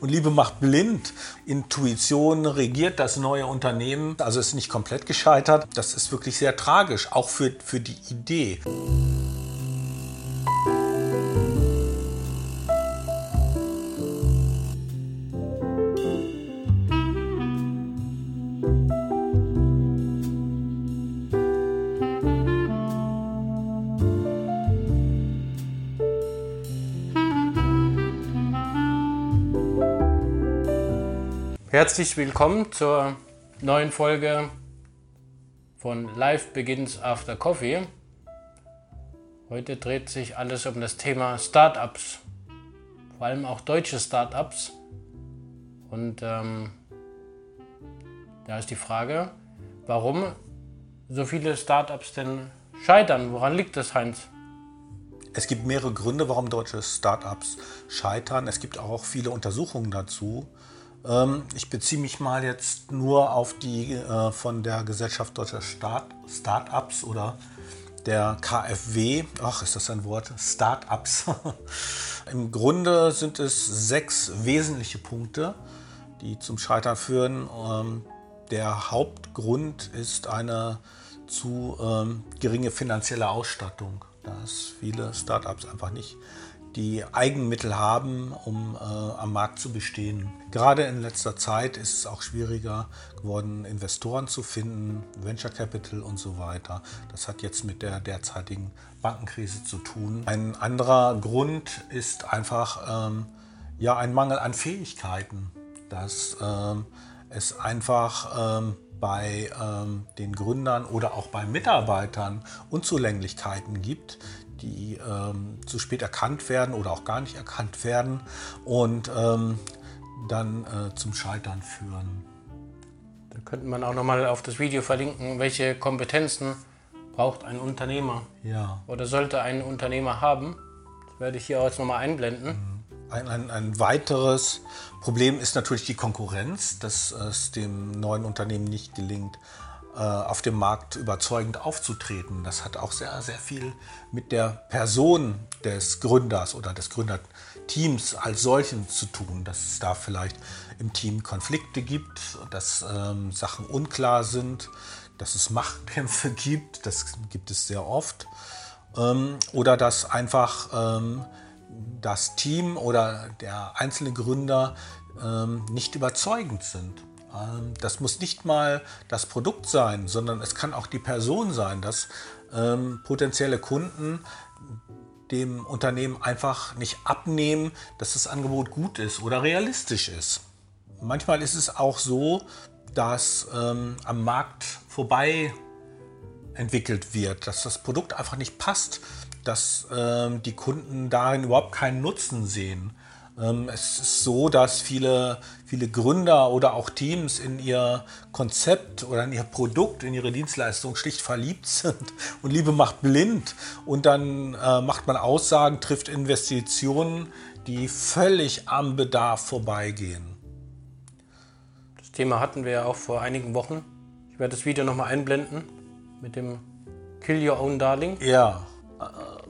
Und Liebe macht blind. Intuition regiert das neue Unternehmen. Also ist nicht komplett gescheitert. Das ist wirklich sehr tragisch, auch für, für die Idee. Herzlich willkommen zur neuen Folge von Life Begins After Coffee. Heute dreht sich alles um das Thema Startups, vor allem auch deutsche Startups. Und ähm, da ist die Frage, warum so viele Startups denn scheitern? Woran liegt das, Heinz? Es gibt mehrere Gründe, warum deutsche Startups scheitern. Es gibt auch viele Untersuchungen dazu. Ähm, ich beziehe mich mal jetzt nur auf die äh, von der Gesellschaft Deutscher Start Startups oder der KfW. Ach, ist das ein Wort? Startups. Im Grunde sind es sechs wesentliche Punkte, die zum Scheitern führen. Ähm, der Hauptgrund ist eine zu ähm, geringe finanzielle Ausstattung, dass viele Startups einfach nicht die Eigenmittel haben, um äh, am Markt zu bestehen. Gerade in letzter Zeit ist es auch schwieriger geworden, Investoren zu finden, Venture Capital und so weiter. Das hat jetzt mit der derzeitigen Bankenkrise zu tun. Ein anderer Grund ist einfach ähm, ja, ein Mangel an Fähigkeiten, dass ähm, es einfach ähm, bei ähm, den Gründern oder auch bei Mitarbeitern Unzulänglichkeiten gibt, die ähm, zu spät erkannt werden oder auch gar nicht erkannt werden und ähm, dann äh, zum Scheitern führen. Da könnte man auch nochmal auf das Video verlinken, welche Kompetenzen braucht ein Unternehmer ja. oder sollte ein Unternehmer haben. Das werde ich hier jetzt nochmal einblenden. Mhm. Ein, ein, ein, weiteres Problem ist natürlich die Konkurrenz, dass es dem neuen Unternehmen nicht gelingt, auf dem Markt überzeugend aufzutreten. Das hat auch sehr, sehr viel mit der Person des Gründers oder des Gründerteams als solchen zu tun, dass es da vielleicht im Team Konflikte gibt, dass ähm, Sachen unklar sind, dass es Machtkämpfe gibt, das gibt es sehr oft, ähm, oder dass einfach ähm, das Team oder der einzelne Gründer ähm, nicht überzeugend sind. Ähm, das muss nicht mal das Produkt sein, sondern es kann auch die Person sein, dass ähm, potenzielle Kunden dem Unternehmen einfach nicht abnehmen, dass das Angebot gut ist oder realistisch ist. Manchmal ist es auch so, dass ähm, am Markt vorbei entwickelt wird, dass das Produkt einfach nicht passt, dass ähm, die Kunden darin überhaupt keinen Nutzen sehen. Ähm, es ist so, dass viele, viele Gründer oder auch Teams in ihr Konzept oder in ihr Produkt, in ihre Dienstleistung schlicht verliebt sind und Liebe macht blind und dann äh, macht man Aussagen, trifft Investitionen, die völlig am Bedarf vorbeigehen. Das Thema hatten wir ja auch vor einigen Wochen. Ich werde das Video nochmal einblenden mit dem Kill Your Own Darling. Ja, äh,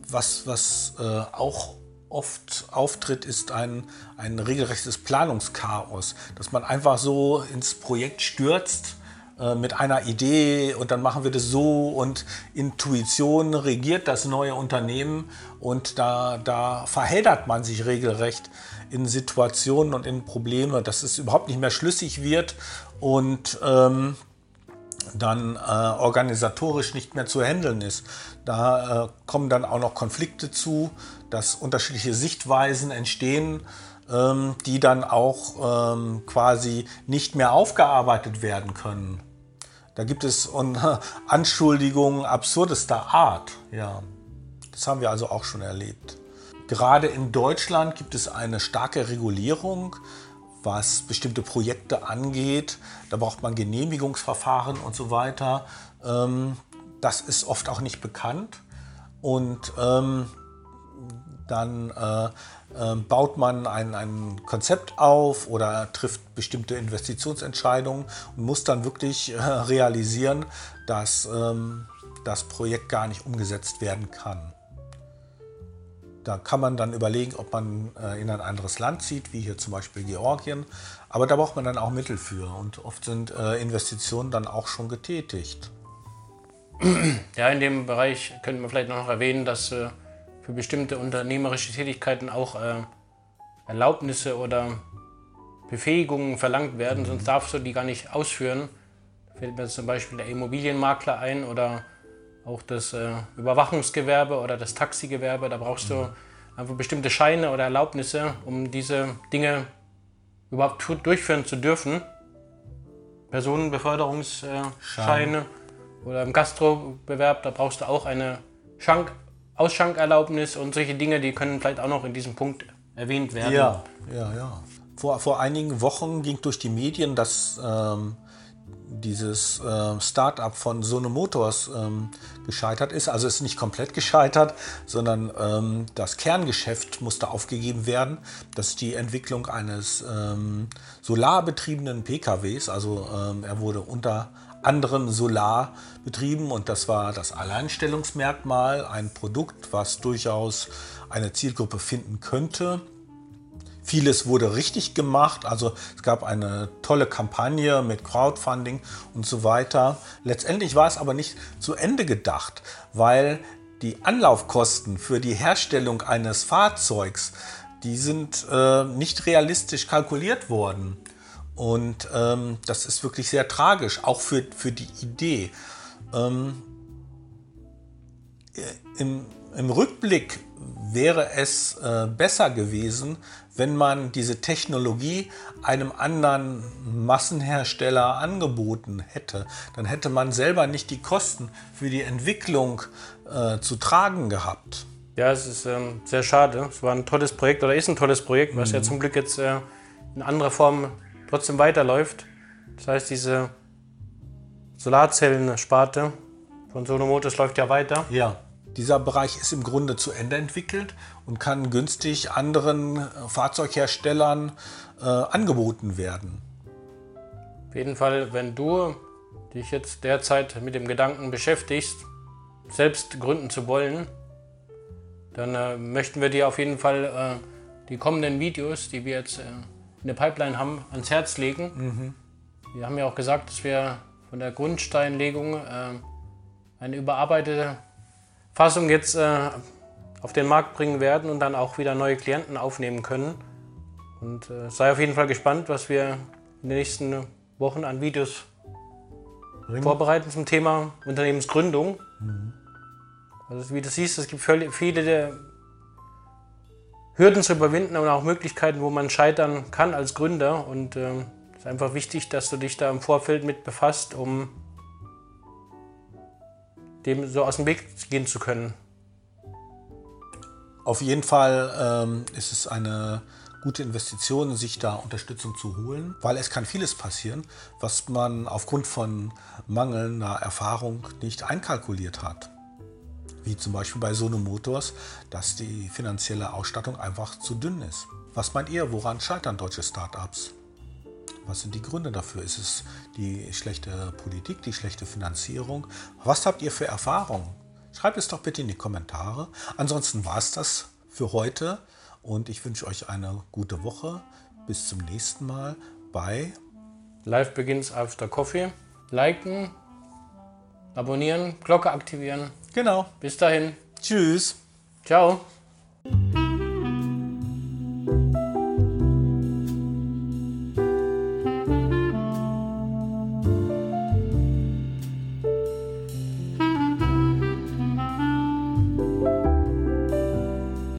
was, was äh, auch oft auftritt, ist ein, ein regelrechtes Planungschaos, dass man einfach so ins Projekt stürzt äh, mit einer Idee und dann machen wir das so und Intuition regiert das neue Unternehmen und da, da verheddert man sich regelrecht in Situationen und in Probleme, dass es überhaupt nicht mehr schlüssig wird und ähm, dann äh, organisatorisch nicht mehr zu handeln ist. Da äh, kommen dann auch noch Konflikte zu, dass unterschiedliche Sichtweisen entstehen, ähm, die dann auch ähm, quasi nicht mehr aufgearbeitet werden können. Da gibt es äh, Anschuldigungen absurdester Art. Ja, das haben wir also auch schon erlebt. Gerade in Deutschland gibt es eine starke Regulierung was bestimmte Projekte angeht. Da braucht man Genehmigungsverfahren und so weiter. Ähm, das ist oft auch nicht bekannt. Und ähm, dann äh, äh, baut man ein, ein Konzept auf oder trifft bestimmte Investitionsentscheidungen und muss dann wirklich äh, realisieren, dass ähm, das Projekt gar nicht umgesetzt werden kann. Da kann man dann überlegen, ob man äh, in ein anderes Land zieht, wie hier zum Beispiel Georgien. Aber da braucht man dann auch Mittel für und oft sind äh, Investitionen dann auch schon getätigt. Ja, in dem Bereich könnte man vielleicht noch erwähnen, dass äh, für bestimmte unternehmerische Tätigkeiten auch Erlaubnisse oder Befähigungen verlangt werden, sonst darfst du die gar nicht ausführen. Da fällt mir zum Beispiel der Immobilienmakler ein oder auch das äh, Überwachungsgewerbe oder das Taxigewerbe. Da brauchst du einfach bestimmte Scheine oder Erlaubnisse, um diese Dinge überhaupt durchführen zu dürfen. Personenbeförderungsscheine oder im Gastrobewerb, da brauchst du auch eine Schank Ausschankerlaubnis und solche Dinge, die können vielleicht auch noch in diesem Punkt erwähnt werden. Ja, ja, ja. Vor, vor einigen Wochen ging durch die Medien, dass ähm, dieses äh, Start-up von Sono Motors ähm, gescheitert ist. Also ist nicht komplett gescheitert, sondern ähm, das Kerngeschäft musste aufgegeben werden. Das ist die Entwicklung eines ähm, solarbetriebenen PKWs. Also ähm, er wurde unter anderem Solar betrieben und das war das Alleinstellungsmerkmal, ein Produkt, was durchaus eine Zielgruppe finden könnte. Vieles wurde richtig gemacht, also es gab eine tolle Kampagne mit Crowdfunding und so weiter. Letztendlich war es aber nicht zu Ende gedacht, weil die Anlaufkosten für die Herstellung eines Fahrzeugs, die sind äh, nicht realistisch kalkuliert worden. Und ähm, das ist wirklich sehr tragisch, auch für, für die Idee. Ähm, im, Im Rückblick wäre es äh, besser gewesen, wenn man diese Technologie einem anderen Massenhersteller angeboten hätte. Dann hätte man selber nicht die Kosten für die Entwicklung äh, zu tragen gehabt. Ja, es ist ähm, sehr schade. Es war ein tolles Projekt oder ist ein tolles Projekt, was mhm. ja zum Glück jetzt äh, in anderer Form trotzdem weiterläuft. Das heißt, diese Solarzellen-Sparte von Sonomotos läuft ja weiter. Ja. Dieser Bereich ist im Grunde zu Ende entwickelt und kann günstig anderen äh, Fahrzeugherstellern äh, angeboten werden. Auf jeden Fall, wenn du dich jetzt derzeit mit dem Gedanken beschäftigst, selbst gründen zu wollen, dann äh, möchten wir dir auf jeden Fall äh, die kommenden Videos, die wir jetzt äh, in der Pipeline haben, ans Herz legen. Mhm. Wir haben ja auch gesagt, dass wir von der Grundsteinlegung äh, eine überarbeitete Fassung jetzt äh, auf den Markt bringen werden und dann auch wieder neue Klienten aufnehmen können. Und äh, sei auf jeden Fall gespannt, was wir in den nächsten Wochen an Videos Bringen. vorbereiten zum Thema Unternehmensgründung. Mhm. Also wie du siehst, es gibt viele Hürden zu überwinden und auch Möglichkeiten, wo man scheitern kann als Gründer. Und es äh, ist einfach wichtig, dass du dich da im Vorfeld mit befasst, um dem so aus dem Weg gehen zu können. Auf jeden Fall ähm, ist es eine gute Investition, sich da Unterstützung zu holen, weil es kann vieles passieren, was man aufgrund von mangelnder Erfahrung nicht einkalkuliert hat. Wie zum Beispiel bei Sono Motors, dass die finanzielle Ausstattung einfach zu dünn ist. Was meint ihr, woran scheitern deutsche Startups? Was sind die Gründe dafür? Ist es die schlechte Politik, die schlechte Finanzierung? Was habt ihr für Erfahrungen? Schreibt es doch bitte in die Kommentare. Ansonsten war es das für heute und ich wünsche euch eine gute Woche. Bis zum nächsten Mal bei Live Begins After Coffee. Liken, abonnieren, Glocke aktivieren. Genau. Bis dahin. Tschüss. Ciao.